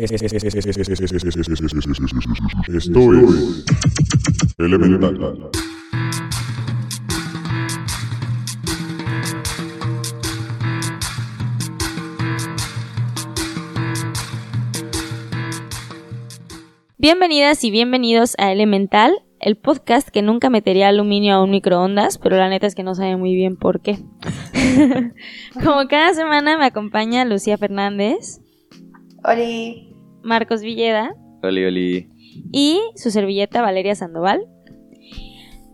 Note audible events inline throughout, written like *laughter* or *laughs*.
Esto es Elemental. Bienvenidas y bienvenidos a Elemental, el podcast que nunca metería aluminio a un microondas, pero la neta es que no sabe muy bien por qué. *laughs* Como cada semana me acompaña Lucía Fernández. Oli. Marcos Villeda. Oli, oli. Y su servilleta Valeria Sandoval.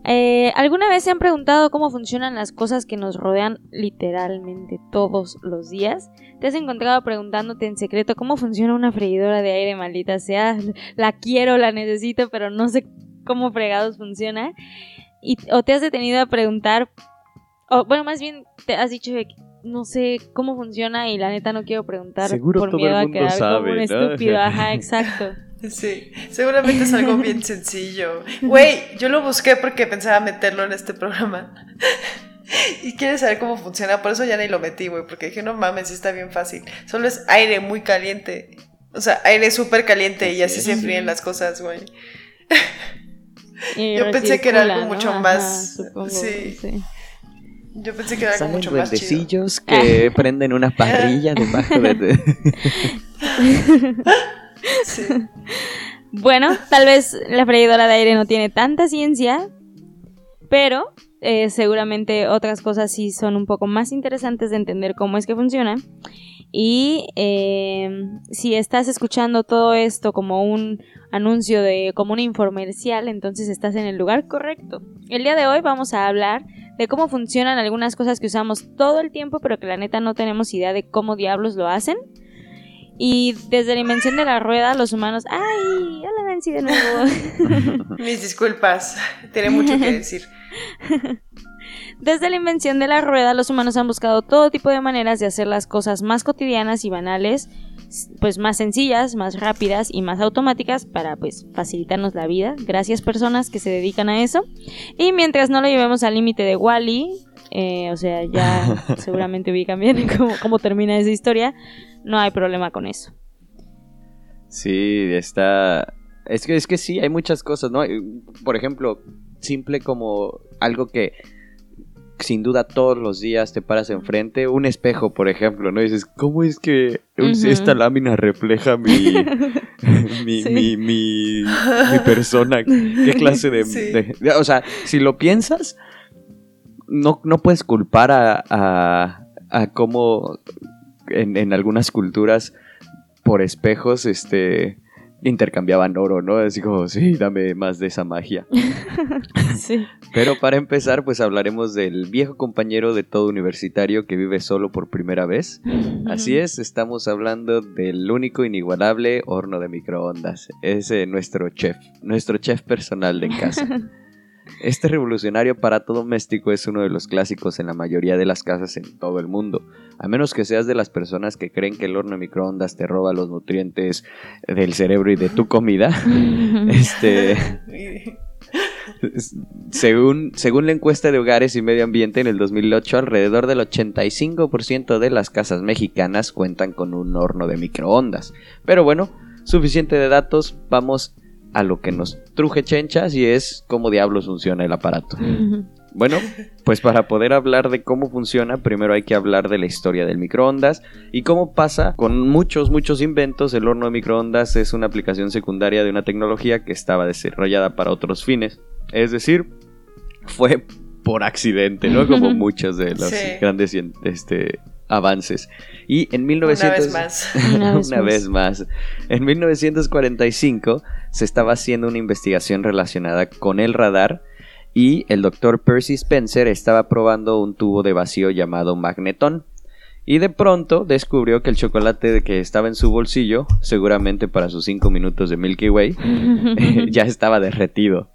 Eh, ¿Alguna vez se han preguntado cómo funcionan las cosas que nos rodean literalmente todos los días? ¿Te has encontrado preguntándote en secreto cómo funciona una freidora de aire maldita sea? La quiero, la necesito, pero no sé cómo fregados funciona. Y, ¿O te has detenido a preguntar, o bueno, más bien te has dicho que no sé cómo funciona y la neta no quiero preguntar Seguro por todo miedo el a quedar sabe, como un ¿no? estúpido? *laughs* Ajá, exacto. Sí, seguramente es algo bien sencillo. Güey, yo lo busqué porque pensaba meterlo en este programa. *laughs* Y quieres saber cómo funciona, por eso ya ni lo metí, güey, porque dije, no mames, sí está bien fácil. Solo es aire muy caliente. O sea, aire súper caliente y así se enfrían las cosas, güey. *laughs* Yo pensé que era algo mucho Ajá, más- supongo, sí. sí. Yo pensé que era Salen mucho más chido. duendecillos *laughs* que prenden una parrilla *laughs* debajo de... *laughs* Sí. Bueno, tal vez la freidora de aire no tiene tanta ciencia, pero eh, seguramente otras cosas sí son un poco más interesantes de entender cómo es que funciona. Y eh, si estás escuchando todo esto como un anuncio de como un infomercial, entonces estás en el lugar correcto. El día de hoy vamos a hablar de cómo funcionan algunas cosas que usamos todo el tiempo, pero que la neta no tenemos idea de cómo diablos lo hacen. Y desde la invención de la rueda, los humanos. ¡Ay! Hola Nancy de nuevo. *laughs* Mis disculpas, tiene mucho que decir. *laughs* Desde la invención de la rueda, los humanos han buscado todo tipo de maneras de hacer las cosas más cotidianas y banales, pues más sencillas, más rápidas y más automáticas para pues facilitarnos la vida. Gracias personas que se dedican a eso. Y mientras no lo llevemos al límite de Wally, o sea, ya *laughs* seguramente ubican bien cómo, cómo termina esa historia, no hay problema con eso. Sí, está... Es que, es que sí, hay muchas cosas, ¿no? Por ejemplo, simple como algo que sin duda todos los días te paras enfrente, un espejo, por ejemplo, ¿no? Y dices, ¿cómo es que esta lámina refleja mi, *laughs* mi, Sí. mi, mi, mi persona? ¿Qué clase de, Sí. de- de- O sea, si lo piensas, no, no puedes culpar a, a, a cómo en, en algunas culturas por espejos, este intercambiaban oro, ¿no? Así como, sí, dame más de esa magia. *laughs* Sí. Pero para empezar, pues hablaremos del viejo compañero de todo universitario que vive solo por primera vez. Así es, estamos hablando del único inigualable horno de microondas. Es eh, nuestro chef, nuestro chef personal de en casa. *laughs* Este revolucionario aparato doméstico es uno de los clásicos en la mayoría de las casas en todo el mundo. A menos que seas de las personas que creen que el horno de microondas te roba los nutrientes del cerebro y de tu comida. *laughs* Este, según, según la encuesta de hogares y medio ambiente en el 2008, alrededor del 85% de las casas mexicanas cuentan con un horno de microondas. Pero bueno, suficiente de datos, vamos a lo que nos truje chenchas y es cómo diablos funciona el aparato. Bueno, pues para poder hablar de cómo funciona, primero hay que hablar de la historia del microondas y cómo pasa con muchos, muchos inventos. El horno de microondas es una aplicación secundaria de una tecnología que estaba desarrollada para otros fines. Es decir, fue por accidente, ¿no? *laughs* Como muchos de los Sí. grandes este, avances. Y en Una 1900... vez más. Una *laughs* vez Una más. vez más. En 1945 se estaba haciendo una investigación relacionada con el radar y el doctor Percy Spencer estaba probando un tubo de vacío llamado magnetón. Y de pronto descubrió que el chocolate que estaba en su bolsillo, seguramente para sus 5 minutos de Milky Way, *laughs* *laughs* ya estaba derretido.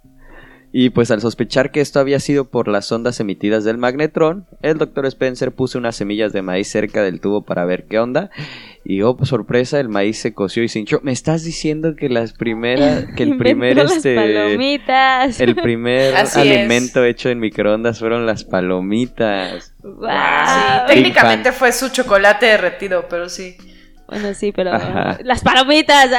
Y pues al sospechar que esto había sido por las ondas emitidas del magnetrón, el Dr. Spencer puso unas semillas de maíz cerca del tubo para ver qué onda. Y oh, sorpresa, el maíz se coció y se hinchó. Me estás diciendo que las primeras, que el *laughs* primer este, palomitas. el primer *laughs* Así alimento hecho en microondas fueron las palomitas. Sí, técnicamente fue su chocolate derretido, pero sí. Bueno, sí, pero Ajá. las palomitas.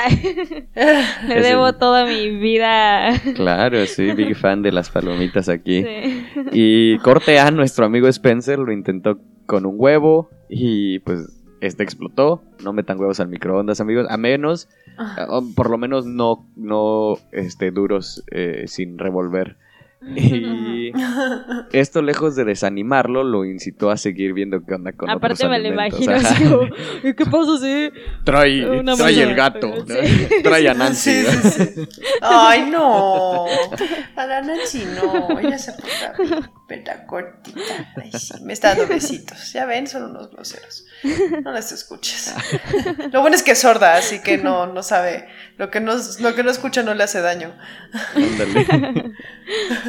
Le *laughs* debo el- toda mi vida. Claro, sí, big fan de las palomitas aquí. Sí. Y corte A, nuestro amigo Spencer lo intentó con un huevo y pues este explotó. No metan huevos al microondas, amigos, a menos, Ah. o por lo menos no, no este, duros eh, sin revolver. Y *laughs* esto, lejos de desanimarlo, lo incitó a seguir viendo qué onda con Aparte otros me lo imagino así como, ¿y qué pasa si Trae, Una trae el gato, ¿no? Sí. *laughs* trae a Nancy. Sí, ¿no? sí, sí. Ay, no. A la Nancy no. Ella se porta bien, ¿verdad? Cortita. Ay. Me está dando besitos. Ya ven, son unos groseros. No las escuches. Lo bueno es que es sorda, así que no, no sabe. Lo que no, lo que no escucha no le hace daño. Ándale. *laughs*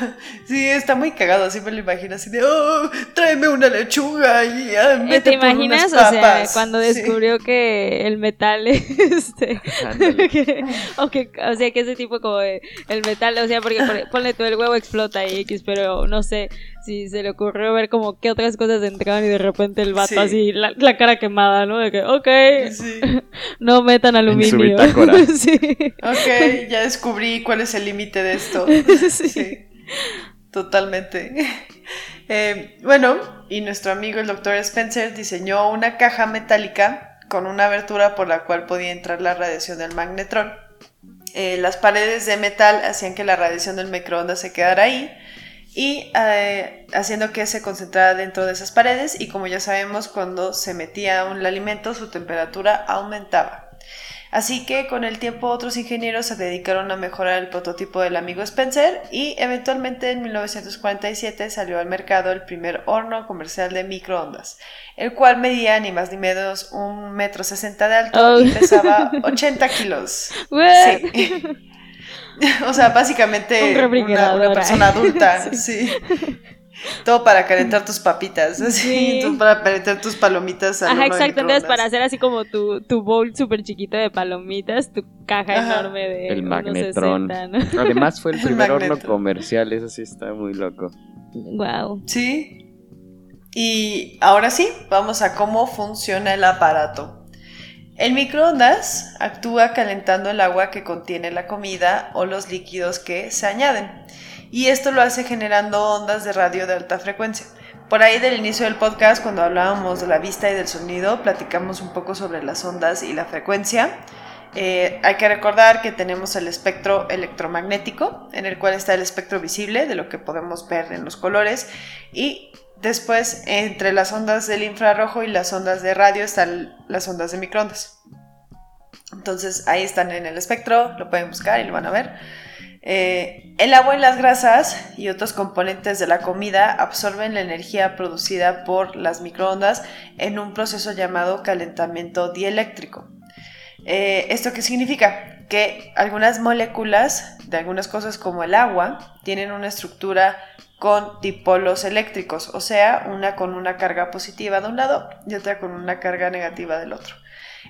*laughs* Sí, está muy cagado, así me lo imagino, así de, oh, tráeme una lechuga y ah, vete ¿Te por imaginas? unas O sea, papas". cuando Sí. descubrió que el metal, *laughs* este, *laughs* que- o, que, o sea, que ese tipo como de, el metal, o sea, porque por- ponle tú el huevo explota y X, pero no sé si se le ocurrió ver como qué otras cosas entraban y de repente el vato Sí. así, la, la cara quemada, ¿no? De que, ok, Sí. no metan aluminio. bitácora. sí. Ok, ya descubrí cuál es el límite de esto. Sí. Sí, totalmente. *laughs* Eh, bueno, y nuestro amigo el doctor Spencer diseñó una caja metálica con una abertura por la cual podía entrar la radiación del magnetrón. Eh, las paredes de metal hacían que la radiación del microondas se quedara ahí y eh, haciendo que se concentrara dentro de esas paredes y como ya sabemos cuando se metía un alimento su temperatura aumentaba. Así que con el tiempo otros ingenieros se dedicaron a mejorar el prototipo del amigo Spencer y eventualmente en 1947 salió al mercado el primer horno comercial de microondas, el cual medía ni más ni menos un metro sesenta de alto y Oh. pesaba *laughs* 80 kilos. Sí. *laughs* O sea, básicamente Un una, persona adulta, *laughs* sí. Todo para calentar tus papitas, así, Sí. todo para calentar tus palomitas. al Ajá, exacto. Entonces, para hacer así como tu, tu bowl súper chiquito de palomitas, tu caja Ajá. enorme de El magnetrón. 60, ¿no? *laughs* Además fue el El primer horno comercial, eso sí está muy loco. Wow. Sí. Y ahora sí, vamos a cómo funciona el aparato. El microondas actúa calentando el agua que contiene la comida o los líquidos que se añaden. Y esto lo hace generando ondas de radio de alta frecuencia. Por ahí del inicio del podcast, cuando hablábamos de la vista y del sonido, platicamos un poco sobre las ondas y la frecuencia. Eh, hay que recordar que tenemos el espectro electromagnético, en el cual está el espectro visible, de lo que podemos ver en los colores, y después entre las ondas del infrarrojo y las ondas de radio están las ondas de microondas. Entonces ahí están en el espectro, lo pueden buscar y lo van a ver. Eh, el agua y las grasas y otros componentes de la comida absorben la energía producida por las microondas en un proceso llamado calentamiento dieléctrico. Eh, ¿Esto qué significa? Que algunas moléculas de algunas cosas como el agua tienen una estructura con dipolos eléctricos, o sea, una con una carga positiva de un lado y otra con una carga negativa del otro.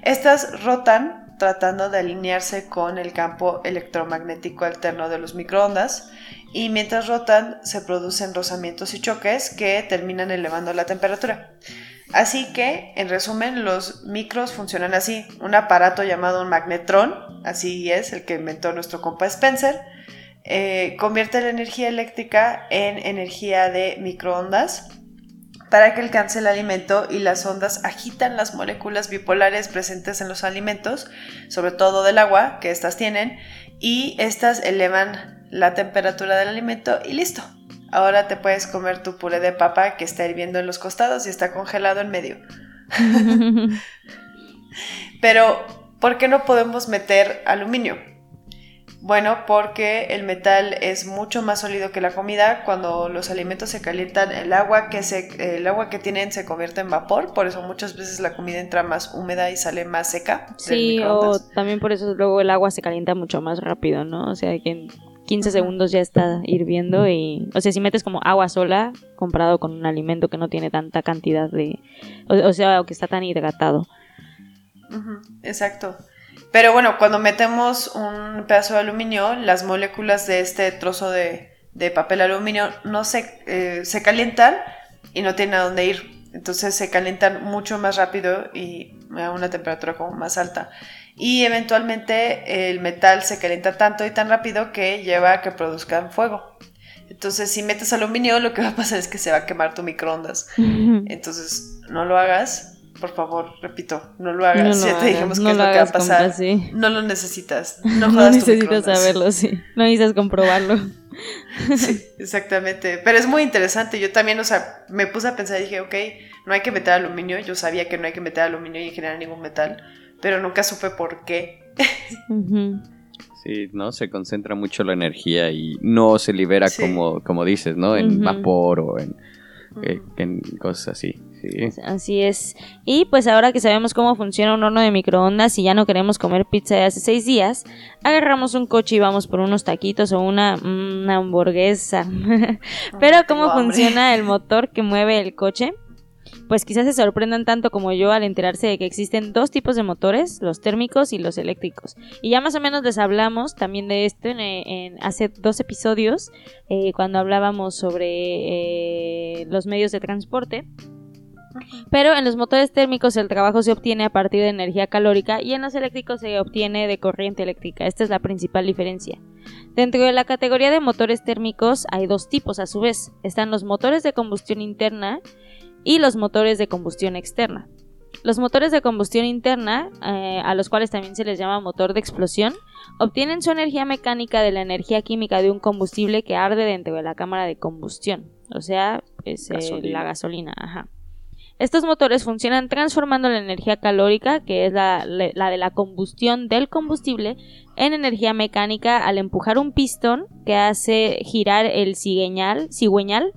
Estas rotan tratando de alinearse con el campo electromagnético alterno de los microondas y mientras rotan se producen rozamientos y choques que terminan elevando la temperatura. Así que, en resumen, los micros funcionan así. Un aparato llamado un magnetrón, así es el que inventó nuestro compa Spencer, eh, convierte la energía eléctrica en energía de microondas para que alcance el alimento y las ondas agitan las moléculas bipolares presentes en los alimentos, sobre todo del agua que estas tienen, y estas elevan la temperatura del alimento y listo. Ahora te puedes comer tu puré de papa que está hirviendo en los costados y está congelado en medio. *laughs* Pero, ¿por qué no podemos meter aluminio? Bueno, porque el metal es mucho más sólido que la comida. Cuando los alimentos se calientan, el agua que, se, el agua que tienen se convierte en vapor. Por eso muchas veces la comida entra más húmeda y sale más seca. Sí, o también por eso luego el agua se calienta mucho más rápido, ¿no? O sea, que en 15 segundos ya está hirviendo y... O sea, si metes como agua sola comparado con un alimento que no tiene tanta cantidad de... O, o sea, o que está tan hidratado. Exacto. Pero bueno, cuando metemos un pedazo de aluminio, las moléculas de este trozo de, de papel aluminio no se, eh, se calientan y no tienen a dónde ir. Entonces se calientan mucho más rápido y a una temperatura como más alta. Y eventualmente el metal se calienta tanto y tan rápido que lleva a que produzcan fuego. Entonces, si metes aluminio, lo que va a pasar es que se va a quemar tu microondas. Entonces, no lo hagas. Por favor, repito, no lo hagas. No lo ya te dijimos no es lo lo que va a pasar. sí. No lo necesitas. No, *laughs* necesitas saberlo, sí. No necesitas comprobarlo. Sí, exactamente. Pero es muy interesante. Yo también, o sea, me puse a pensar y dije, ok, no hay que meter aluminio. Yo sabía que no hay que meter aluminio y en general ningún metal, pero nunca supe por qué. Sí, ¿no? Se concentra mucho la energía y no se libera Sí. como, como dices, ¿no? En vapor o en, eh, en cosas así. Sí. Así es. Y pues ahora que sabemos cómo funciona un horno de microondas y ya no queremos comer pizza de hace seis días, agarramos un coche y vamos por unos taquitos o una, una hamburguesa. *laughs* Pero cómo funciona el *laughs* motor que mueve el coche. Pues quizás se sorprendan tanto como yo al enterarse de que existen dos tipos de motores, los térmicos y los eléctricos. Y ya más o menos les hablamos también de esto en, en- hace dos episodios, eh, cuando hablábamos sobre eh, los medios de transporte. Pero en los motores térmicos el trabajo se obtiene a partir de energía calórica y en los eléctricos se obtiene de corriente eléctrica. Esta es la principal diferencia. Dentro de la categoría de motores térmicos hay dos tipos a su vez. Están los motores de combustión interna y los motores de combustión externa. Los motores de combustión interna, eh, a los cuales también se les llama motor de explosión, obtienen su energía mecánica de la energía química de un combustible que arde dentro de la cámara de combustión, o sea, es, eh, Gasolina. la gasolina. Ajá. Estos motores funcionan transformando la energía calórica, que es la, de la combustión del combustible, en energía mecánica al empujar un pistón que hace girar el cigüeñal, cigüeñal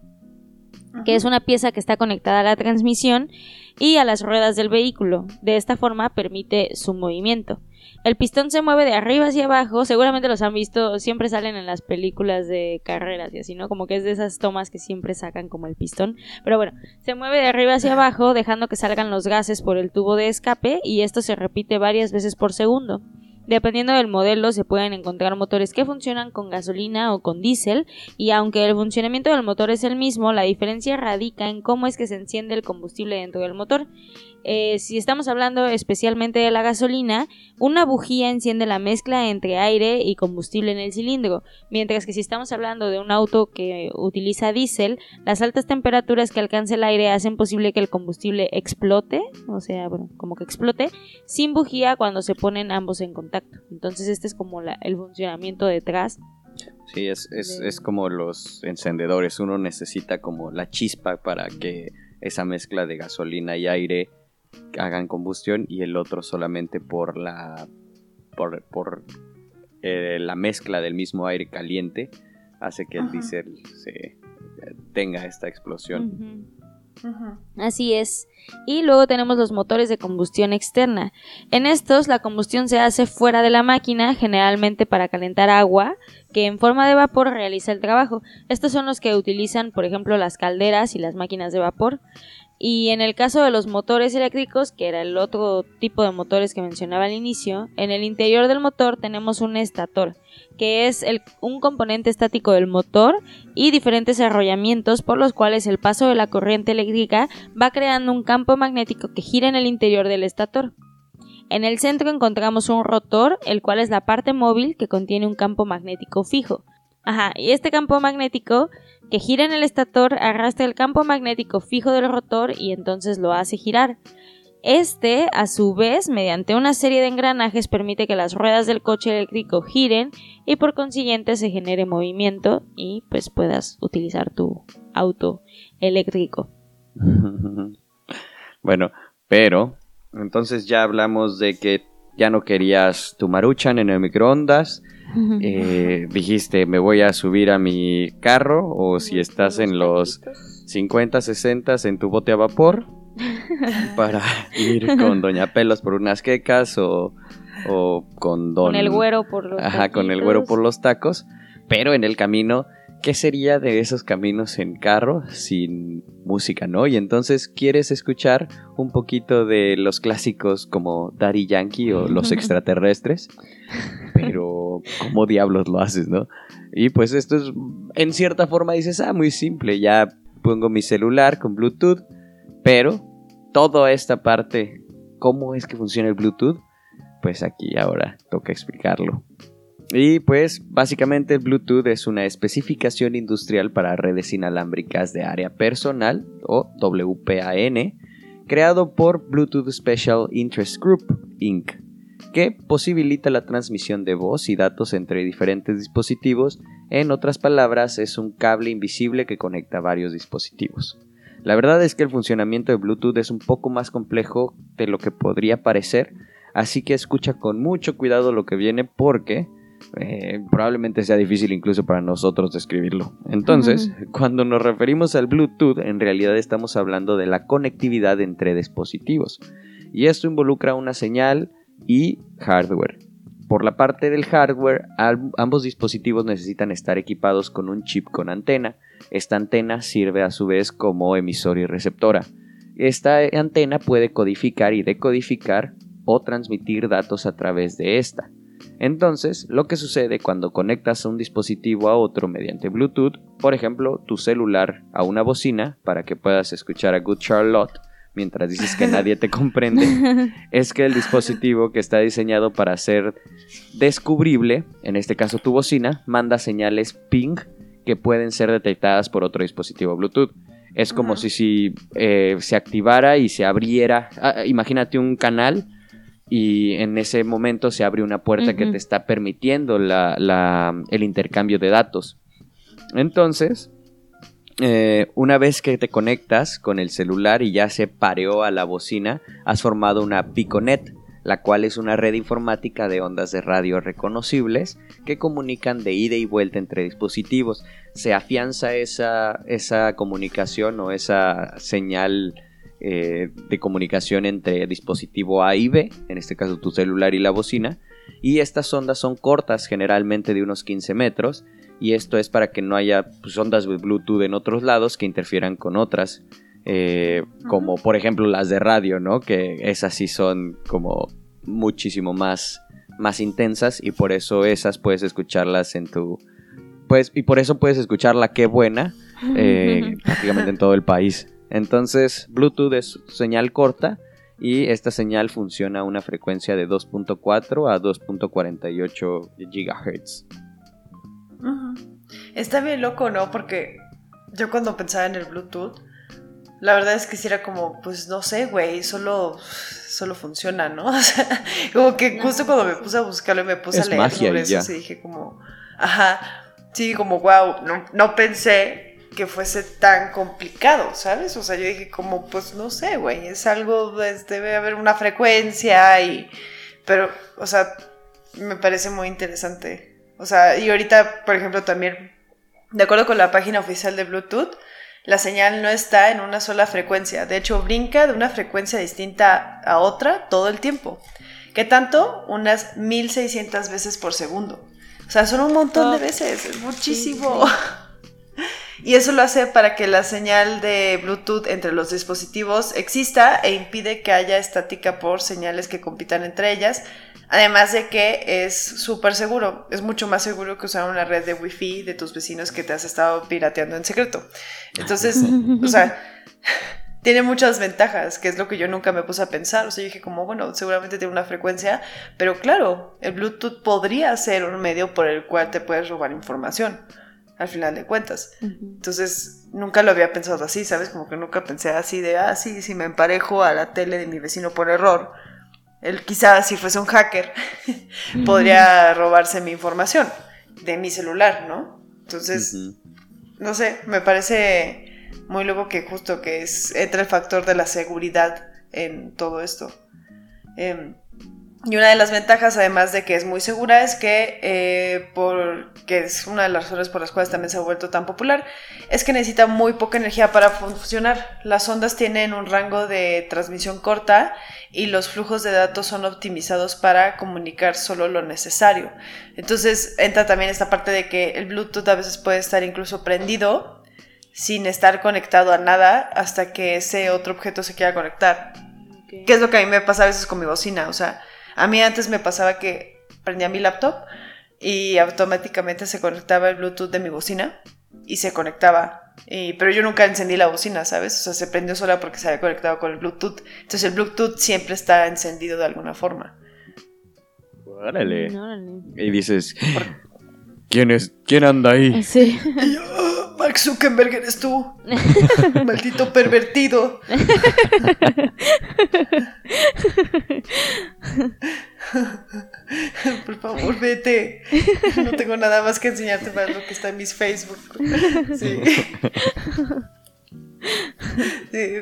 que es una pieza que está conectada a la transmisión y a las ruedas del vehículo. De esta forma permite su movimiento. El pistón se mueve de arriba hacia abajo, seguramente los han visto, siempre salen en las películas de carreras y así, ¿no? Como que es de esas tomas que siempre sacan como el pistón. Pero bueno, se mueve de arriba hacia abajo, dejando que salgan los gases por el tubo de escape y esto se repite varias veces por segundo. Dependiendo del modelo se pueden encontrar motores que funcionan con gasolina o con diésel y aunque el funcionamiento del motor es el mismo, la diferencia radica en cómo es que se enciende el combustible dentro del motor. Eh, si estamos hablando especialmente de la gasolina, una bujía enciende la mezcla entre aire y combustible en el cilindro, mientras que si estamos hablando de un auto que utiliza diésel, las altas temperaturas que alcanza el aire hacen posible que el combustible explote, o sea, bueno, como que explote, sin bujía cuando se ponen ambos en contacto. Entonces este es como la- el funcionamiento detrás. Sí, es, es, es como los encendedores. Uno necesita como la chispa para que esa mezcla de gasolina y aire hagan combustión y el otro solamente por la por, por eh, la mezcla del mismo aire caliente hace que el Ajá. diésel se tenga esta explosión. Así es. Y luego tenemos los motores de combustión externa. En estos la combustión se hace fuera de la máquina, generalmente para calentar agua, que en forma de vapor realiza el trabajo. Estos son los que utilizan, por ejemplo, las calderas y las máquinas de vapor. Y en el caso de los motores eléctricos, que era el otro tipo de motores que mencionaba al inicio, en el interior del motor tenemos un estator, que es un componente estático del motor y diferentes arrollamientos por los cuales el paso de la corriente eléctrica va creando un campo magnético que gira en el interior del estator. En el centro encontramos un rotor, el cual es la parte móvil que contiene un campo magnético fijo. Ajá, y este campo magnético que gira en el estator arrastra el campo magnético fijo del rotor y entonces lo hace girar. Este, a su vez, mediante una serie de engranajes permite que las ruedas del coche eléctrico giren y por consiguiente se genere movimiento y pues puedas utilizar tu auto eléctrico. *laughs* bueno, pero entonces ya hablamos de que ya no querías tu maruchan en el microondas. Eh, dijiste, me voy a subir a mi carro o si estás en los 50, 60 en tu bote a vapor *laughs* para ir con Doña Pelos por unas quecas o, o con Don... Con el güero por los Ajá, con el güero por los tacos, pero en el camino, ¿qué sería de esos caminos en carro sin música, no? Y entonces quieres escuchar un poquito de los clásicos como Daddy Yankee o Los Extraterrestres, pero *laughs* ¿cómo diablos lo haces, no? Y pues esto es, en cierta forma dices, ah, muy simple, ya pongo mi celular con Bluetooth, Pero toda esta parte, cómo es que funciona el Bluetooth, pues aquí ahora toca explicarlo. Y pues básicamente el Bluetooth es una especificación industrial para redes inalámbricas de área personal o WPAN, creado por Bluetooth Special Interest Group Inc., que posibilita la transmisión de voz y datos entre diferentes dispositivos. En otras palabras, es un cable invisible que conecta varios dispositivos. La verdad es que el funcionamiento de Bluetooth es un poco más complejo de lo que podría parecer, así que escucha con mucho cuidado lo que viene porque eh, probablemente sea difícil incluso para nosotros describirlo. Entonces, cuando nos referimos al Bluetooth, en realidad estamos hablando de la conectividad entre dispositivos. Y esto involucra una señal y hardware. Por la parte del hardware, ambos dispositivos necesitan estar equipados con un chip con antena. Esta antena sirve a su vez como emisor y receptora. Esta antena puede codificar y decodificar o transmitir datos a través de esta. Entonces, lo que sucede cuando conectas un dispositivo a otro mediante Bluetooth, por ejemplo, tu celular a una bocina para que puedas escuchar a Good Charlotte mientras dices que nadie te comprende, *laughs* es que el dispositivo que está diseñado para ser descubrible, en este caso tu bocina, manda señales ping que pueden ser detectadas por otro dispositivo Bluetooth. Es como si, eh, se activara y se abriera, ah, imagínate un canal y en ese momento se abre una puerta que te está permitiendo el intercambio de datos. Entonces, eh, una vez que te conectas con el celular y ya se pareó a la bocina, has formado una Piconet, la cual es una red informática de ondas de radio reconocibles que comunican de ida y vuelta entre dispositivos. Se afianza esa, esa comunicación o esa señal eh, de comunicación entre dispositivo A y B, en este caso tu celular y la bocina, y estas ondas son cortas, generalmente de unos 15 metros, y esto es para que no haya pues, ondas de Bluetooth en otros lados que interfieran con otras, eh, como por ejemplo las de radio, ¿no? Que esas sí son como muchísimo más, más intensas y por eso esas puedes escucharlas en tu... Pues, y por eso puedes escucharla qué buena *laughs* eh, prácticamente en todo el país. Entonces, Bluetooth es señal corta y esta señal funciona a una frecuencia de 2.4 a 2.48 GHz. Está bien loco, ¿no? Porque yo cuando pensaba en el Bluetooth, la verdad es que si era como, pues no sé, güey, solo, solo funciona, ¿no? *laughs* O sea, como que justo cuando me puse a buscarlo y me puse a leer sobre eso, y dije como, ajá, sí, como, wow, no, no pensé que fuese tan complicado, ¿sabes? O sea, yo dije como, pues no sé, güey, es algo, pues, debe haber una frecuencia y... Pero, o sea, me parece muy interesante. O sea, y ahorita, por ejemplo, también, de acuerdo con la página oficial de Bluetooth, la señal no está en una sola frecuencia. De hecho, brinca de una frecuencia distinta a otra todo el tiempo. ¿Qué tanto? Unas 1600 veces por segundo. O sea, son un montón de veces, es muchísimo. Y eso lo hace para que la señal de Bluetooth entre los dispositivos exista e impide que haya estática por señales que compitan entre ellas. Además de que es súper seguro, es mucho más seguro que usar una red de Wi-Fi de tus vecinos que te has estado pirateando en secreto. Entonces, *laughs* o sea, tiene muchas ventajas, que es lo que yo nunca me puse a pensar. O sea, yo dije como, bueno, seguramente tiene una frecuencia, pero claro, el Bluetooth podría ser un medio por el cual te puedes robar información al final de cuentas. Entonces, nunca lo había pensado así, ¿sabes? Como que nunca pensé así de, ah, sí, si me emparejo a la tele de mi vecino por error, él quizás si fuese un hacker, *laughs* podría robarse mi información de mi celular, ¿no? Entonces, no sé, me parece muy luego que justo que es, entra el factor de la seguridad en todo esto. Eh, y una de las ventajas, además de que es muy segura, es que, eh, porque es una de las razones por las cuales también se ha vuelto tan popular, es que necesita muy poca energía para funcionar. Las ondas tienen un rango de transmisión corta y los flujos de datos son optimizados para comunicar solo lo necesario. Entonces entra también esta parte de que el Bluetooth a veces puede estar incluso prendido sin estar conectado a nada hasta que ese otro objeto se quiera conectar. ¿Qué es lo que a mí me pasa a veces con mi bocina? O sea, a mí antes me pasaba que prendía mi laptop y automáticamente se conectaba el Bluetooth de mi bocina y se conectaba. Y- pero yo nunca encendí la bocina, ¿sabes? O sea, se prendió sola porque se había conectado con el Bluetooth. Entonces el Bluetooth siempre está encendido de alguna forma. Órale. Órale. Y dices, ¿quién es? ¿Quién anda ahí? Sí. Y yo, "Ah, Mark Zuckerberg eres tú. *laughs* Maldito pervertido. *laughs* Por favor, vete. No tengo nada más que enseñarte para lo que está en mis Facebook. Sí. Sí,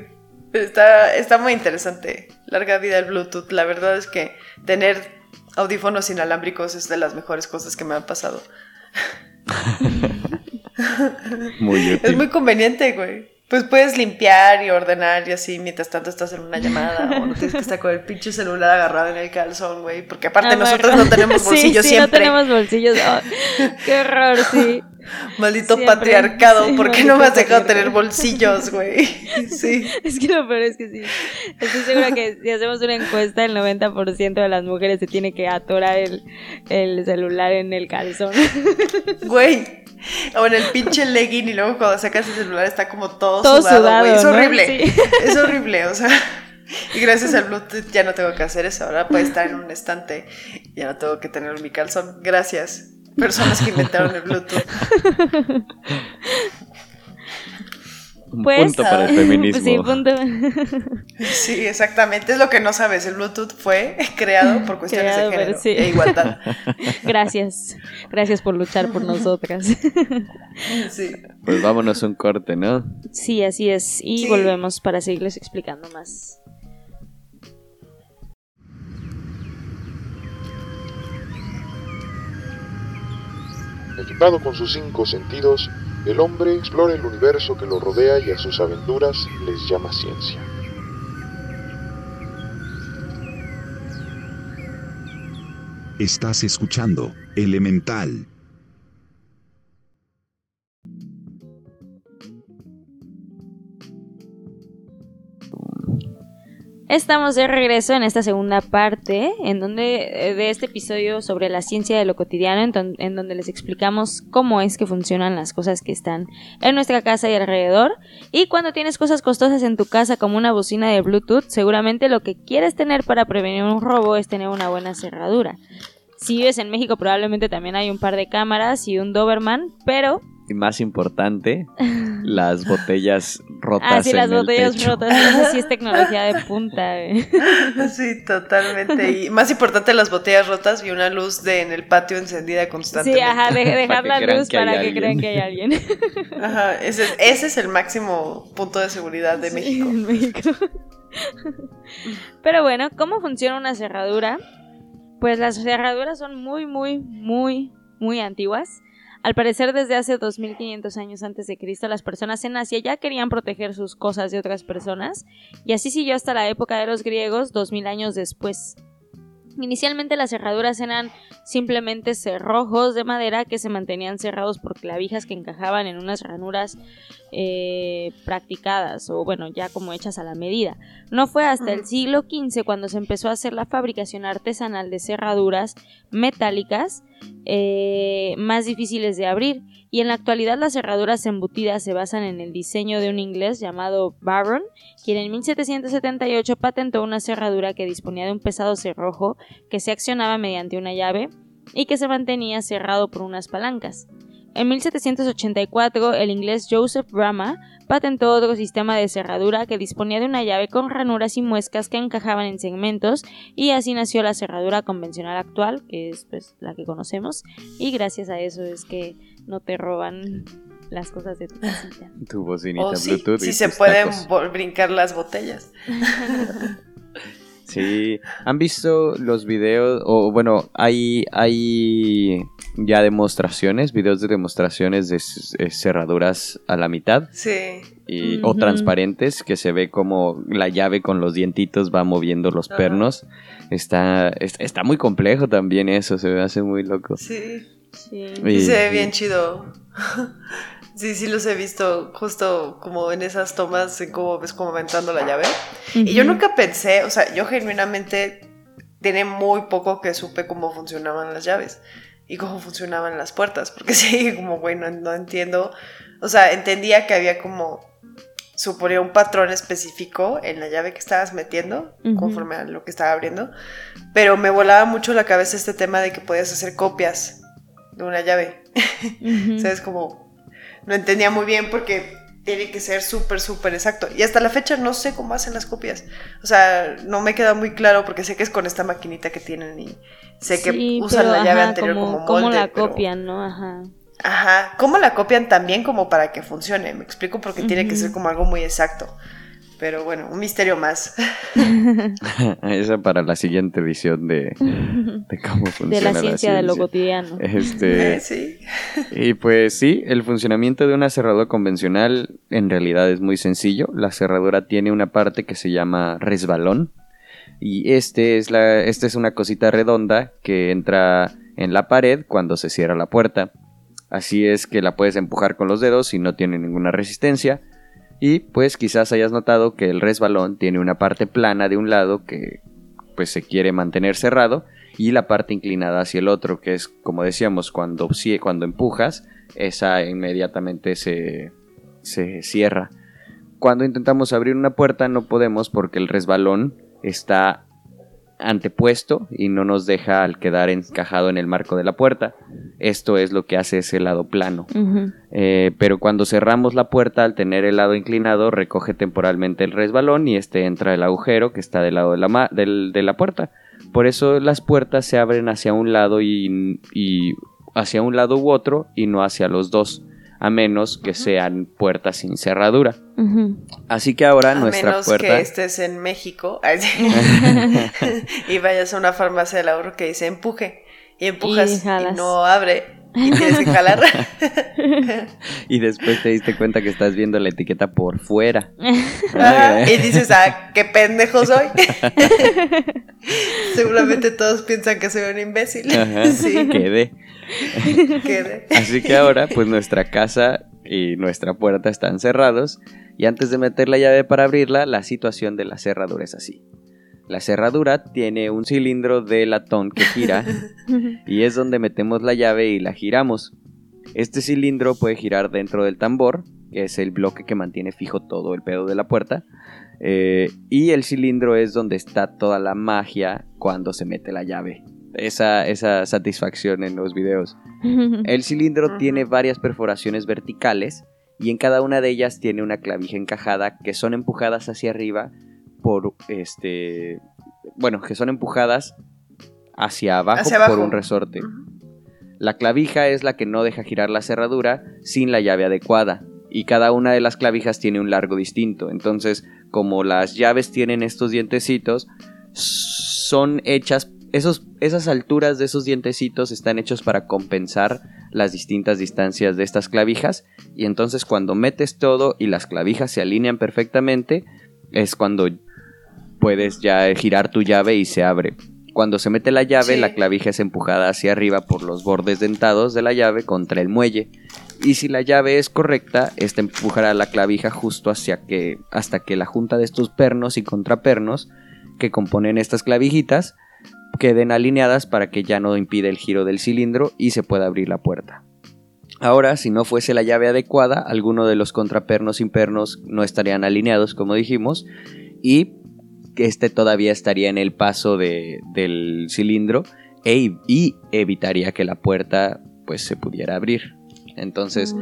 pero está, está muy interesante. Larga vida el Bluetooth. La verdad es que tener audífonos inalámbricos es de las mejores cosas que me han pasado. *laughs* Muy útil. Es muy conveniente, güey. Pues puedes limpiar y ordenar y así mientras tanto estás en una llamada o no tienes que estar con el pinche celular agarrado en el calzón, güey. Porque aparte Amarrado. nosotros no tenemos *laughs* Sí, bolsillos sí, siempre. no tenemos bolsillos. Oh, qué horror, sí. Maldito Siempre. patriarcado, Sí, ¿por qué no me has dejado tener bolsillos, güey? *laughs* Sí. Es que lo peor es que sí. Estoy segura que si hacemos una encuesta, el 90% de las mujeres se tiene que atorar el, el celular en el calzón. *laughs* Güey. O en el pinche legging y luego cuando sacas el celular está como todo, Todo sudado, güey. Es ¿no? horrible. Sí. Es horrible, o sea. Y gracias al Bluetooth ya no tengo que hacer eso. Ahora puede estar en un estante. Ya no tengo que tener mi calzón. Gracias. Personas que inventaron el Bluetooth. Un Pues, punto para el *laughs* feminismo. Sí, punto. Sí, exactamente. Es lo que no sabes. El Bluetooth fue creado por cuestiones Creado, de género sí. e igualdad. *laughs* Gracias. Gracias por luchar por nosotras. *laughs* Sí. Pues vámonos un corte, ¿no? Sí, así es. Y Sí. volvemos para seguirles explicando más. Equipado con sus cinco sentidos, el hombre explora el universo que lo rodea y a sus aventuras les llama ciencia. Estás escuchando Elemental. Estamos de regreso en esta segunda parte, en donde eh, de este episodio sobre la ciencia de lo cotidiano, en, en donde les explicamos cómo es que funcionan las cosas que están en nuestra casa y alrededor. Y cuando tienes cosas costosas en tu casa como una bocina de Bluetooth, seguramente lo que quieres tener para prevenir un robo es tener una buena cerradura. Si vives en México probablemente también hay un par de cámaras y un Doberman, pero... Y más importante, las botellas rotas. Ah, sí, en las el botellas rotas. Esa sí es tecnología de punta. eh. *laughs* Sí, totalmente. Y más importante, las botellas rotas y una luz de en el patio encendida Sí, constantemente. ajá, de- dejar la luz para que crean que hay alguien. *laughs* Ajá, ese, ese es el máximo punto de seguridad de Sí, México. en México. Pero bueno, ¿cómo funciona una cerradura? Pues las cerraduras son muy, muy, muy, muy antiguas. Al parecer, desde hace 2500 años antes de Cristo, las personas en Asia ya querían proteger sus cosas de otras personas, y así siguió hasta la época de los griegos, 2000 años después. Inicialmente las cerraduras eran simplemente cerrojos de madera que se mantenían cerrados por clavijas que encajaban en unas ranuras eh, practicadas o bueno ya como hechas a la medida. No fue hasta el siglo XV cuando se empezó a hacer la fabricación artesanal de cerraduras metálicas eh, más difíciles de abrir y en la actualidad las cerraduras embutidas se basan en el diseño de un inglés llamado Baron quien en 1778 patentó una cerradura que disponía de un pesado cerrojo que se accionaba mediante una llave y que se mantenía cerrado por unas palancas. En 1784, el inglés Joseph Brahma patentó otro sistema de cerradura que disponía de una llave con ranuras y muescas que encajaban en segmentos y así nació la cerradura convencional actual, que es pues la que conocemos, y gracias a eso es que no te roban las cosas de tu casita. *laughs* Tu bocinita O sí, Bluetooth. y si se pueden brincar las botellas. *laughs* Sí, ¿han visto los videos? O bueno, hay, hay ya demostraciones, videos de demostraciones de eh, cerraduras a la mitad Sí. y, o transparentes que se ve como la llave con los dientitos va moviendo los pernos. Está, es- está muy complejo también eso, se me hace muy loco. Sí. Sí. Y- Sí, se ve bien chido. *laughs* Sí, sí los he visto justo como en esas tomas, en cómo ves como aventando la llave. Y yo nunca pensé, o sea, yo genuinamente tiene muy poco que supe cómo funcionaban las llaves. y cómo funcionaban las puertas, porque *laughs* sí, como, güey, no, entiendo. O sea, entendía que había como, suponía un patrón específico en la llave que estabas metiendo, conforme a lo que estaba abriendo, pero me volaba mucho la cabeza este tema de que podías hacer copias de una llave. O sea, es como, no entendía muy bien porque tiene que ser súper, súper exacto. Y hasta la fecha no sé cómo hacen las copias. O sea, no me queda muy claro porque sé que es con esta maquinita que tienen y sé que usan pero, la llave ajá, anterior como, como cómo molde. la pero- copian, ¿no? Ajá. Ajá, ¿cómo la copian también como para que funcione? Me explico porque tiene que ser como algo muy exacto. Pero bueno, un misterio más. *laughs* *laughs* Esa para la siguiente edición de, de cómo *laughs* funciona de la ciencia de lo ciencia. cotidiano. Este, Eh, sí. y pues sí, el funcionamiento de una cerradura convencional en realidad es muy sencillo. La cerradura tiene una parte que se llama resbalón y este es la, esta es una cosita redonda que entra en la pared cuando se cierra la puerta. Así es que la puedes empujar con los dedos y no tiene ninguna resistencia. Y pues quizás hayas notado que el resbalón tiene una parte plana de un lado que pues se quiere mantener cerrado y la parte inclinada hacia el otro, que es como decíamos, cuando, cuando empujas, esa inmediatamente se, se cierra. Cuando intentamos abrir una puerta no podemos porque el resbalón está antepuesto y no nos deja al quedar encajado en el marco de la puerta. Esto es lo que hace ese lado plano. Eh, pero cuando cerramos la puerta al tener el lado inclinado recoge temporalmente el resbalón y este entra el agujero que está del lado de la, ma- del- de la puerta. Por eso las puertas se abren hacia un lado y, y hacia un lado u otro y no hacia los dos, a menos que sean puertas sin cerradura. Así que ahora A nuestra menos puerta que estés en México *laughs* *laughs* y vayas a una farmacia del ahorro que dice empuje y empujas Y no abre y tienes que jalar. *laughs* y después te diste cuenta que estás viendo la etiqueta por fuera. Ajá, Ay, y dices, ah, qué pendejo soy. Seguramente todos piensan que soy un imbécil. Ajá, *laughs* Sí, quedé. quedé. Así que ahora, pues nuestra casa y nuestra puerta están cerrados. Y antes de meter la llave para abrirla, la situación de la cerradura es así. La cerradura tiene un cilindro de latón que gira y es donde metemos la llave y la giramos. Este cilindro puede girar dentro del tambor, que es el bloque que mantiene fijo todo el pedo de la puerta. Eh, y el cilindro es donde está toda la magia cuando se mete la llave. Esa, esa satisfacción en los videos. *laughs* El cilindro tiene varias perforaciones verticales y en cada una de ellas tiene una clavija encajada que son empujadas hacia arriba por este bueno, que son empujadas hacia abajo, Hacia abajo. por un resorte. La clavija es la que no deja girar la cerradura sin la llave adecuada y cada una de las clavijas tiene un largo distinto. Entonces, como las llaves tienen estos dientecitos, son hechas esos, esas alturas de esos dientecitos están hechos para compensar las distintas distancias de estas clavijas y entonces cuando metes todo y las clavijas se alinean perfectamente es cuando puedes ya girar tu llave y se abre. Cuando se mete la llave, Sí. la clavija es empujada hacia arriba por los bordes dentados de la llave contra el muelle. Y si la llave es correcta, esta empujará la clavija justo hacia que, hasta que la junta de estos pernos y contrapernos que componen estas clavijitas queden alineadas para que ya no impida el giro del cilindro y se pueda abrir la puerta. Ahora, si no fuese la llave adecuada, alguno de los contrapernos impernos no estarían alineados, como dijimos, y este todavía estaría en el paso de- del cilindro e- y evitaría que la puerta pues se pudiera abrir. Entonces,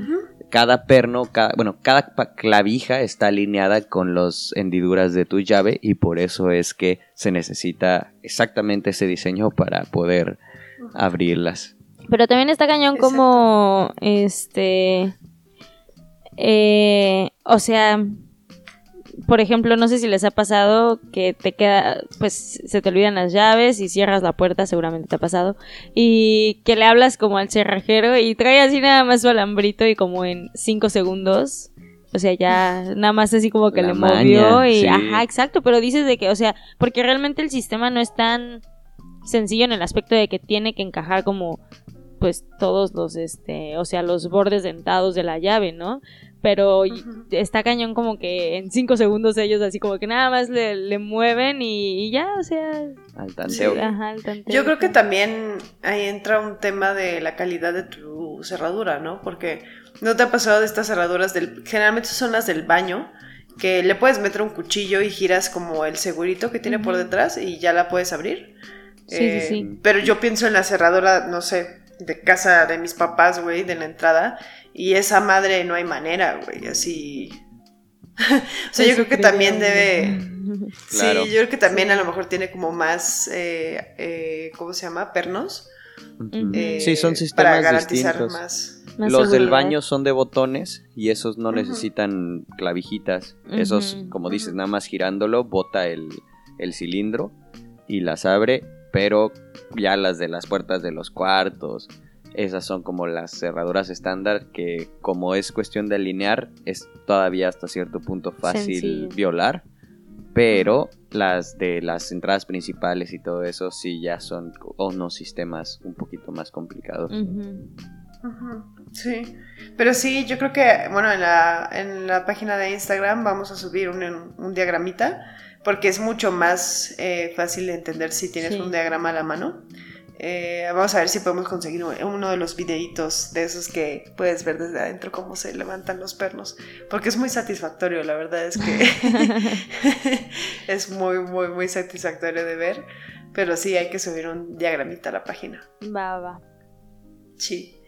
cada perno, cada, bueno, cada clavija está alineada con las hendiduras de tu llave y por eso es que se necesita exactamente ese diseño para poder abrirlas. Pero también está cañón como, este, eh, o sea, por ejemplo, no sé si les ha pasado que te queda, pues se te olvidan las llaves y cierras la puerta, seguramente te ha pasado, y que le hablas como al cerrajero y trae así nada más su alambrito y como en cinco segundos. O sea, ya nada más así como que La le movió y sí. ajá, exacto, pero dices de que, o sea, porque realmente el sistema no es tan sencillo en el aspecto de que tiene que encajar como pues todos los este, o sea, los bordes dentados de la llave, ¿no? Pero está cañón como que en cinco segundos ellos así como que nada más le, le mueven y, y ya, o sea, Al tanteo. Sí. ajá, el tanteo. Yo creo que también ahí entra un tema de la calidad de tu cerradura, ¿no? Porque no te ha pasado de estas cerraduras del. Generalmente son las del baño, que le puedes meter un cuchillo y giras como el segurito que tiene por detrás y ya la puedes abrir. Sí, sí, Eh, sí. Pero yo pienso en la cerradura, no sé, de casa de mis papás, güey, de la entrada. Y esa madre no hay manera, güey, así. *laughs* o sea, *laughs* yo creo que también debe. Claro. Sí, yo creo que también a lo mejor tiene como más, eh, eh, ¿cómo se llama? Pernos. Eh, Sí, son Para sistemas garantizar distintos. más. Más Los del baño son de botones y esos no necesitan clavijitas. Esos, como dices, nada más girándolo, bota el, el cilindro y las abre, pero ya las de las puertas de los cuartos, esas son como las cerraduras estándar que como es cuestión de alinear, es todavía hasta cierto punto fácil Sencillo. violar. Pero las de las entradas principales y todo eso sí ya son unos sistemas un poquito más complicados. Sí, pero sí, yo creo que, bueno, en la, en la página de Instagram vamos a subir un, un diagramita, porque es mucho más eh, fácil de entender si tienes Sí. un diagrama a la mano. Eh, vamos a ver si podemos conseguir uno de los videitos de esos que puedes ver desde adentro cómo se levantan los pernos, porque es muy satisfactorio, la verdad es que *laughs* es muy, muy, muy satisfactorio de ver, pero sí hay que subir un diagramita a la página. Va, va. Sí.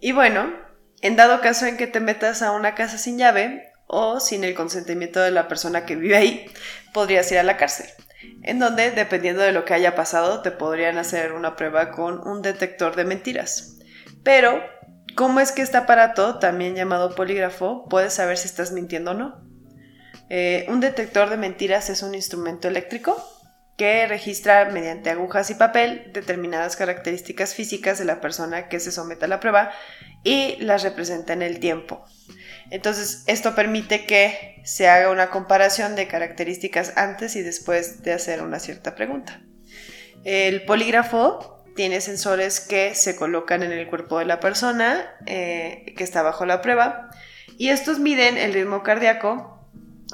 Y bueno, en dado caso en que te metas a una casa sin llave o sin el consentimiento de la persona que vive ahí, podrías ir a la cárcel, en donde, dependiendo de lo que haya pasado, te podrían hacer una prueba con un detector de mentiras. Pero, ¿cómo es que este aparato, también llamado polígrafo, puede saber si estás mintiendo o no? Eh, un detector de mentiras es un instrumento eléctrico que registra mediante agujas y papel determinadas características físicas de la persona que se somete a la prueba y las representa en el tiempo. Entonces, esto permite que se haga una comparación de características antes y después de hacer una cierta pregunta. El polígrafo tiene sensores que se colocan en el cuerpo de la persona eh, que está bajo la prueba y estos miden el ritmo cardíaco,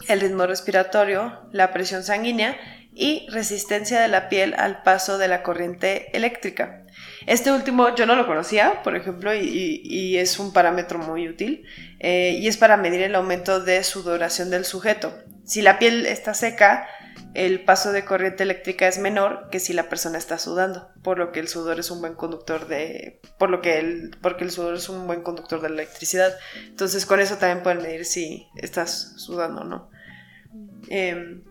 el ritmo respiratorio, la presión sanguínea y resistencia de la piel al paso de la corriente eléctrica. Este último yo no lo conocía, por ejemplo, y, y- y es un parámetro muy útil eh, y es para medir el aumento de sudoración del sujeto. Si la piel está seca, el paso de corriente eléctrica es menor que si la persona está sudando, por lo que el sudor es un buen conductor de, por lo que el, porque el sudor es un buen conductor de la electricidad. Entonces con eso también pueden medir si estás sudando o no. Em,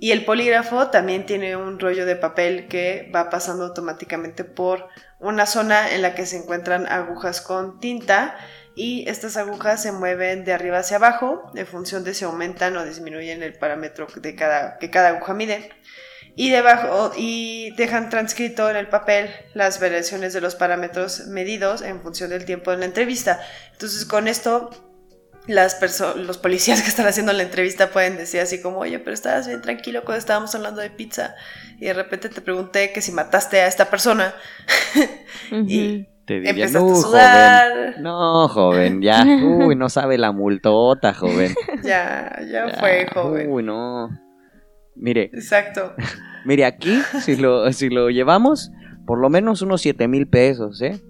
y el polígrafo también tiene un rollo de papel que va pasando automáticamente por una zona en la que se encuentran agujas con tinta y estas agujas se mueven de arriba hacia abajo en función de si aumentan o disminuyen el parámetro de cada, que cada aguja mide. Y debajo y dejan transcrito en el papel las variaciones de los parámetros medidos en función del tiempo de la entrevista. Entonces con esto las perso- los policías que están haciendo la entrevista pueden decir así como, oye, pero estabas bien tranquilo cuando estábamos hablando de pizza y de repente te pregunté que si mataste a esta persona *laughs* y Te diría, empezaste no, a sudar. joven. No, joven, ya. *laughs* Uy, no sabe la multota, joven. *laughs* Ya, ya, Ya, fue, joven. Uy, no. Mire, Exacto. mire, aquí, si lo, si lo llevamos, por lo menos unos 7 mil pesos, ¿eh?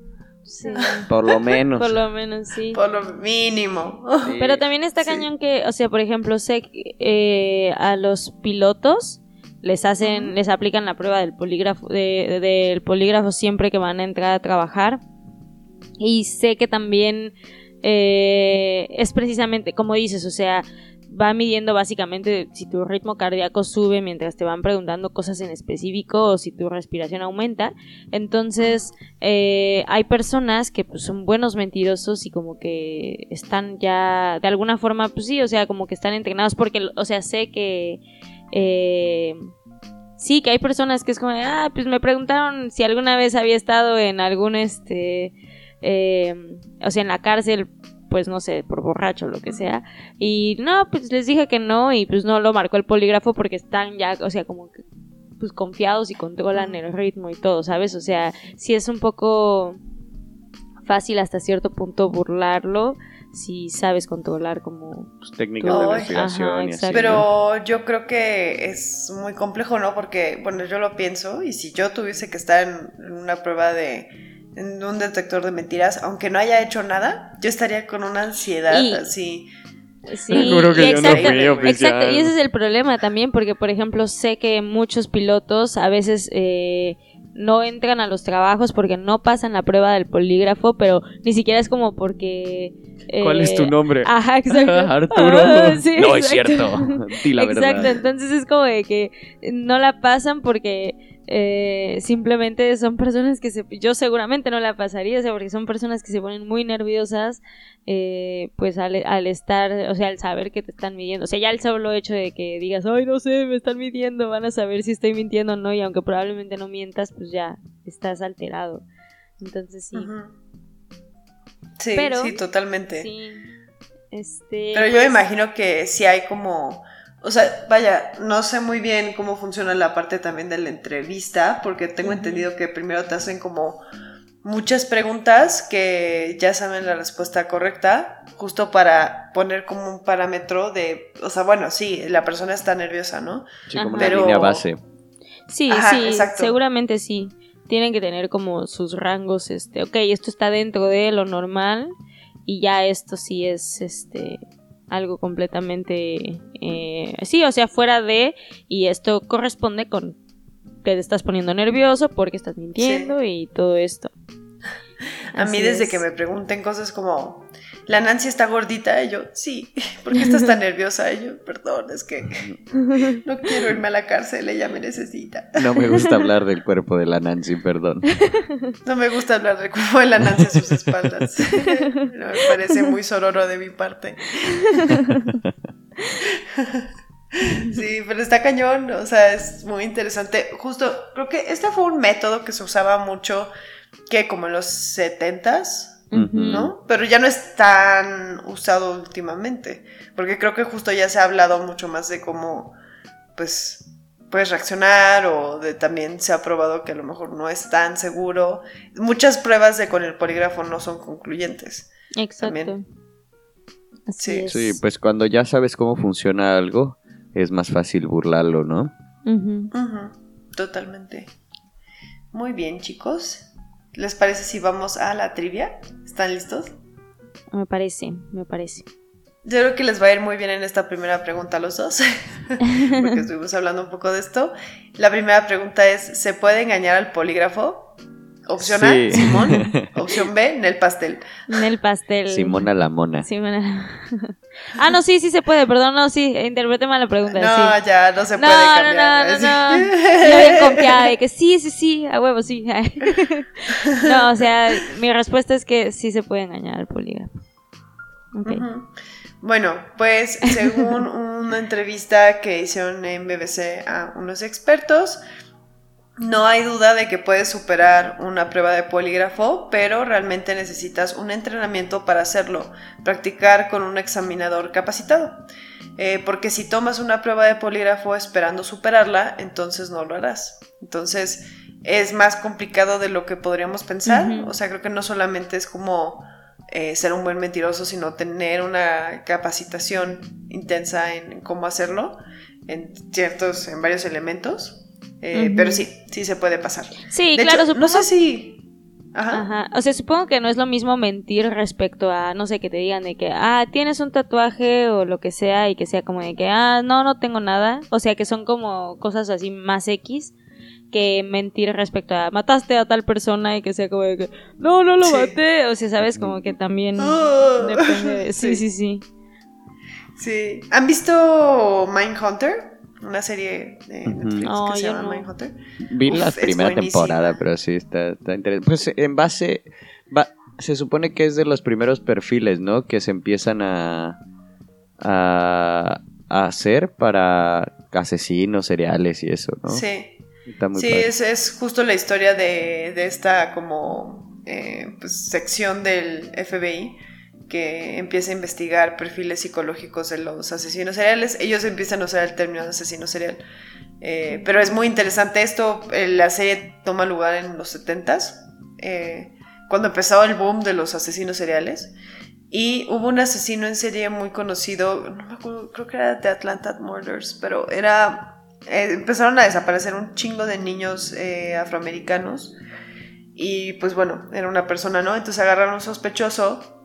Sí. *laughs* Por lo menos. Por lo menos, sí. Por lo mínimo. Sí. Pero también está Sí. cañón que, o sea, por ejemplo, sé que eh, a los pilotos les hacen, les aplican la prueba del polígrafo, de- de- del polígrafo siempre que van a entrar a trabajar. Y sé que también eh, es precisamente, como dices, o sea, va midiendo básicamente si tu ritmo cardíaco sube mientras te van preguntando cosas en específico o si tu respiración aumenta. Entonces, eh, hay personas que pues, son buenos mentirosos y como que están ya, de alguna forma, pues sí, o sea, como que están entrenados porque, o sea, sé que... eh, Sí, que hay personas que es como, ah, pues me preguntaron si alguna vez había estado en algún, este, eh, o sea, en la cárcel, pues no sé, por borracho o lo que sea. Y no, pues les dije que no y pues no lo marcó el polígrafo porque están ya, o sea, como que, pues confiados y controlan el ritmo y todo, ¿sabes? O sea, sí es un poco fácil hasta cierto punto burlarlo si sabes controlar como... Pues, técnicas de Ay, investigación ajá, y así, exacto. ¿no? Pero yo creo que es muy complejo, ¿no? Porque, bueno, yo lo pienso y si yo tuviese que estar en, en una prueba de en un detector de mentiras, aunque no haya hecho nada, yo estaría con una ansiedad Y- así. Sí, que y yo no exacto, fui oficial. exacto, y ese es el problema también, porque por ejemplo sé que muchos pilotos a veces eh, no entran a los trabajos porque no pasan la prueba del polígrafo, pero ni siquiera es como porque... eh, ¿Cuál es tu nombre? *laughs* Ajá, exacto. *laughs* Arturo. Ah, *laughs* sí, no es cierto. Di la Exacto, verdad. entonces es como de que no la pasan porque eh, simplemente son personas que se... Yo seguramente no la pasaría, o sea, porque son personas que se ponen muy nerviosas, eh, pues al, al estar, o sea, al saber que te están midiendo. O sea, ya el solo hecho de que digas, ay, no sé, me están midiendo, van a saber si estoy mintiendo o no, y aunque probablemente no mientas, pues ya estás alterado. Entonces sí. Sí, Pero- sí, totalmente. Sí. Este, Pero yo pues, me imagino que si hay como, o sea, vaya, no sé muy bien cómo funciona la parte también de la entrevista, porque tengo entendido que primero te hacen como muchas preguntas que ya saben la respuesta correcta, justo para poner como un parámetro de, o sea, bueno, sí, la persona está nerviosa, ¿no? Sí, como Ajá. una Pero- línea base. Sí, Ajá, sí, exacto. seguramente sí. Tienen que tener como sus rangos, este, ok, esto está dentro de lo normal y ya esto sí es, este, algo completamente, eh, sí, o sea, fuera de y esto corresponde con que te estás poniendo nervioso porque estás mintiendo y todo esto. A mí desde es. que me pregunten cosas como, la Nancy está gordita, y yo, sí, *laughs* ¿por qué estás tan nerviosa? Y yo, perdón, es que no quiero irme a la cárcel, ella me necesita. No me gusta hablar del cuerpo de la Nancy, perdón. *laughs* No me gusta hablar del cuerpo de la Nancy a sus espaldas. *laughs* No, me parece muy sororo de mi parte. Sí, pero está cañón, o sea, es muy interesante. Justo, creo que este fue un método que se usaba mucho, que como en los setentas, Ujú. ¿no? Pero ya no es tan usado últimamente, porque creo que justo ya se ha hablado mucho más de cómo, pues, puedes reaccionar o de también se ha probado que a lo mejor no es tan seguro. Muchas pruebas de con el polígrafo no son concluyentes. Exacto. También. Sí. Sí, pues cuando ya sabes cómo funciona algo, es más fácil burlarlo, ¿no? Totalmente. Muy bien, chicos. ¿Les parece si vamos a la trivia? ¿Están listos? Me parece, me parece. Yo creo que les va a ir muy bien en esta primera pregunta a los dos, *laughs* porque *laughs* estuvimos hablando un poco de esto. La primera pregunta es, ¿se puede engañar al polígrafo? Opción A, Sí. Simón. *laughs* *laughs* Opción B, Nel Pastel. En el pastel. Simona la mona. Simona. *laughs* ah, no, sí, sí se puede, perdón, no, sí, interprete mal la pregunta. No, sí. ya, no se No, puede no, cambiar. no, no, así. no. *laughs* Yo bien confiada de que sí, sí, sí, a huevo, sí. no, o sea, mi respuesta es que sí se puede engañar al. Ujú. Bueno, pues según una entrevista que hicieron en BBC a unos expertos, no hay duda de que puedes superar una prueba de polígrafo, pero realmente necesitas un entrenamiento para hacerlo, practicar con un examinador capacitado. Eh, porque si tomas una prueba de polígrafo esperando superarla, entonces no lo harás. Entonces es más complicado de lo que podríamos pensar. O sea, creo que no solamente es como eh, ser un buen mentiroso, sino tener una capacitación intensa en cómo hacerlo en ciertos, en varios elementos. Eh. Pero sí, sí se puede pasar. Sí, De claro, hecho, supongo. no sé si. Ajá. Ajá. O sea, supongo que no es lo mismo mentir respecto a, no sé, que te digan de que, ah, tienes un tatuaje o lo que sea y que sea como de que, ah, no, no tengo nada. O sea, que son como cosas así más X que mentir respecto a, mataste a tal persona y que sea como de que, no, no lo Sí. maté. O sea, sabes, como que también Ah. depende de... *laughs* Sí, Sí. sí, sí. Sí. ¿Han visto Mindhunter? Una serie de. Netflix No, que se yo llama no. Mindhunter. Vi Uf, la primera temporada, pero sí está, está interesante. Pues en base, va- se supone que es de los primeros perfiles, ¿no? Que se empiezan a, a, a hacer para asesinos seriales y eso, ¿no? Sí. Está muy Sí, es, es justo la historia de, de esta como eh, pues, sección del FBI que empieza a investigar perfiles psicológicos de los asesinos seriales. Ellos empiezan a usar el término asesino serial. Eh, pero es muy interesante esto. eh, la serie toma lugar en los 70s, eh, cuando empezaba el boom de los asesinos seriales. Y hubo un asesino en serie muy conocido, no me acuerdo, creo que era de Atlanta Murders, pero era. empezaron a desaparecer un chingo de niños afroamericanos. Y pues bueno, era una persona, ¿no? Entonces agarraron un sospechoso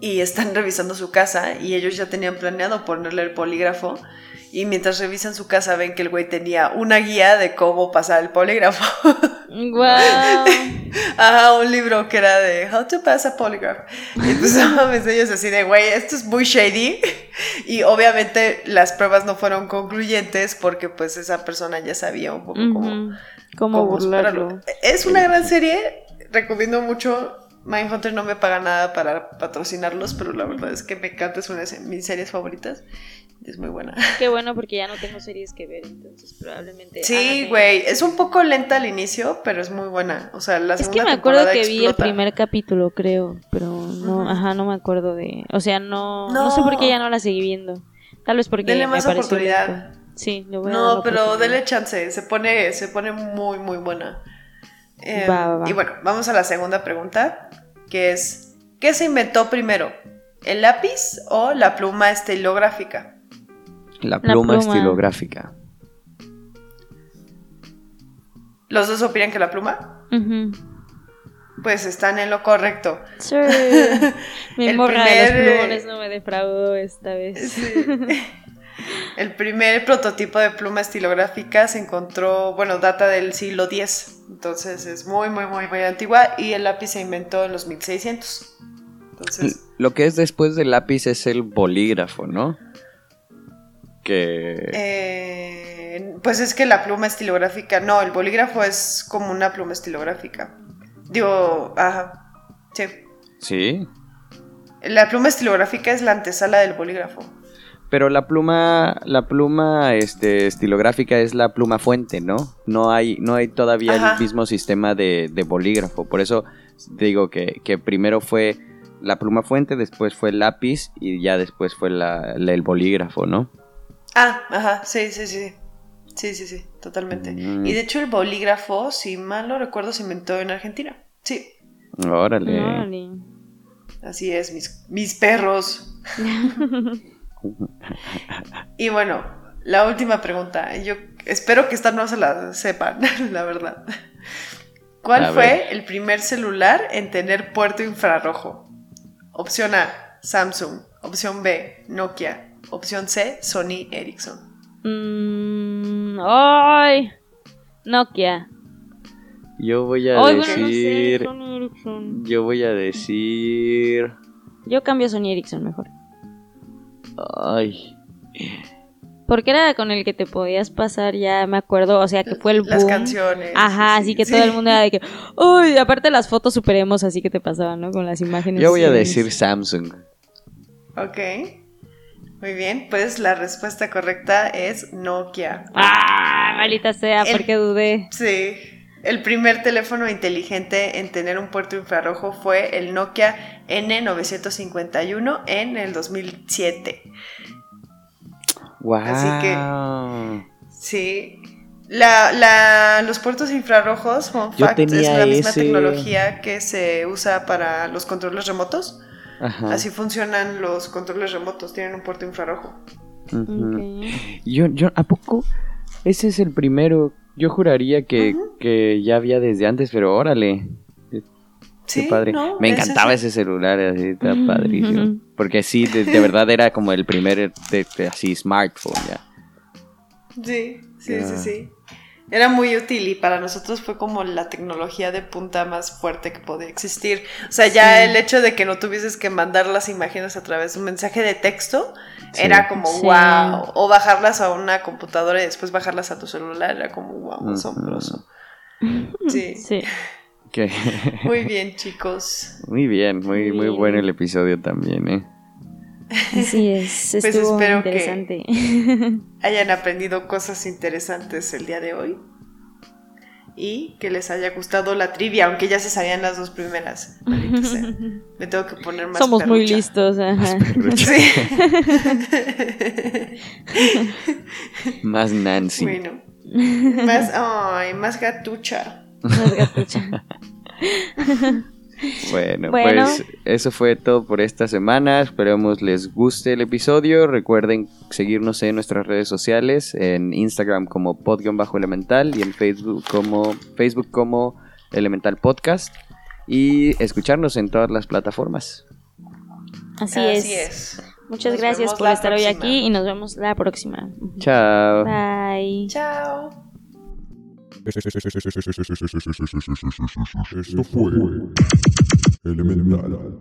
Y están *laughs* revisando su casa y ellos ya tenían planeado ponerle el polígrafo y mientras revisan su casa ven que el güey tenía una guía de cómo pasar el polígrafo. *laughs* Guau. *laughs* Ajá, un libro que era de How to pass a polygraph. Y entonces no mames, ellos así de, güey, esto es muy shady. Y obviamente las pruebas no fueron concluyentes porque pues esa persona ya sabía un poco cómo, Ujú. ¿Cómo cómo burlarlo? Es una gran serie, recomiendo mucho. Mindhunter no me paga nada para patrocinarlos, pero la verdad es que me encanta, es una de mis series favoritas. Es muy buena. *laughs* Qué bueno porque ya no tengo series que ver, entonces probablemente. Sí, güey, es un poco lenta al inicio, pero es muy buena. O sea, la Es que segunda me acuerdo que vi el explota. primer capítulo, creo, pero no, Ujú. ajá, no me acuerdo de, o sea, no, no, sé por qué No. ya no la seguí viendo. Tal vez porque Dele me más pareció oportunidad. lento. Sí, le voy a No, la pero dele chance, se pone, se pone muy, muy buena. Eh, Va, va, va. Y bueno, vamos a la segunda pregunta, que es, ¿qué se inventó primero? ¿El lápiz o la pluma estilográfica? La pluma, pluma. estilográfica. ¿Los dos opinan que la pluma? Pues están en lo correcto. Sí. *laughs* Mi El morra de los primer, eh, plumones no me defraudó esta vez. Sí. *laughs* El primer prototipo de pluma estilográfica se encontró, bueno, data del siglo X, entonces es muy, muy, muy, muy antigua y el lápiz se inventó en los 1600. Entonces, Lo que es después del lápiz es el bolígrafo, ¿no? Que... eh, pues es que la pluma estilográfica, no, el bolígrafo es como una pluma estilográfica. Digo, ajá, sí. Sí. La pluma estilográfica es la antesala del bolígrafo. Pero la pluma, la pluma este, estilográfica es la pluma fuente, ¿no? No hay, no hay todavía Ajá. el mismo sistema de, de bolígrafo. Por eso digo que, que primero fue la pluma fuente, después fue el lápiz y ya después fue la, la- el bolígrafo, ¿no? Ah, ajá, sí, sí, sí. Sí, sí, sí, totalmente. Mm. Y de hecho el bolígrafo, si mal no recuerdo, se inventó en Argentina. Sí, Órale. Órale. así es, mis, mis perros. *laughs* Y bueno, la última pregunta. Yo espero que esta no se la sepan, *laughs* la verdad. ¿Cuál A fue ver. el primer celular en tener puerto infrarrojo? Opción A, Samsung. Opción B, Nokia. Opción C, Sony Ericsson. Mm, ¡Ay! Nokia. Yo voy a Ay, bueno, no sé, decir... Sony Ericsson. Yo voy a decir... Yo cambio Sony Ericsson mejor. Ay. Porque era con el que te podías pasar, ya me acuerdo, o sea, que fue el boom. Las canciones. Ajá, sí, así que sí. todo el mundo era de que, uy, aparte las fotos superemos así que te pasaban, ¿no? Con las imágenes. Yo voy a decir Samsung. Ok. Muy bien, pues la respuesta correcta es Nokia. Ah, maldita sea, El- porque dudé. Sí. El primer teléfono inteligente en tener un puerto infrarrojo fue el Nokia N951 en el 2007. Wow. Así que- Sí. La, la- los puertos infrarrojos, fun Yo fact, es la misma ese. tecnología que se usa para los controles remotos. Ajá. Así funcionan los controles remotos, tienen un puerto infrarrojo. Yo, yo, ¿a poco? Ese es el primero. Yo juraría que, que ya había desde antes, pero órale. Sí, Qué padre. no, Me encantaba ese. ese celular, así, está padrísimo. Porque sí, de, de verdad era como el primer de- de así smartphone ya. Sí, sí, sí, sí. Era muy útil y para nosotros fue como la tecnología de punta más fuerte que podía existir. O sea, ya Sí. el hecho de que no tuvieses que mandar las imágenes a través de un mensaje de texto Sí. era como Sí. wow. O bajarlas a una computadora y después bajarlas a tu celular era como wow, asombroso. *laughs* Sí. Muy bien, chicos. muy bien, muy, muy bueno el episodio también, ¿eh? Así es, *laughs* Pues estuvo espero que- interesante. *laughs* Hayan aprendido cosas interesantes el día de hoy. Y que les haya gustado la trivia, aunque ya se sabían las dos primeras. Sea. *laughs* Me tengo que poner más Somos muy listos. ajá. Sí. Más Nancy. Bueno. Más, ay, más gatucha. Más gatucha. Bueno, Bueno. pues eso fue todo por esta semana. Esperemos les guste el episodio. Recuerden seguirnos en nuestras redes sociales, en Instagram como pod-elemental y en Facebook como Facebook como Elemental Podcast y escucharnos en todas las plataformas. Así, Así es. es. Muchas Nos gracias por estar hoy aquí y nos vemos la próxima. Chao. Bye. Chao. Esto fue Elemental.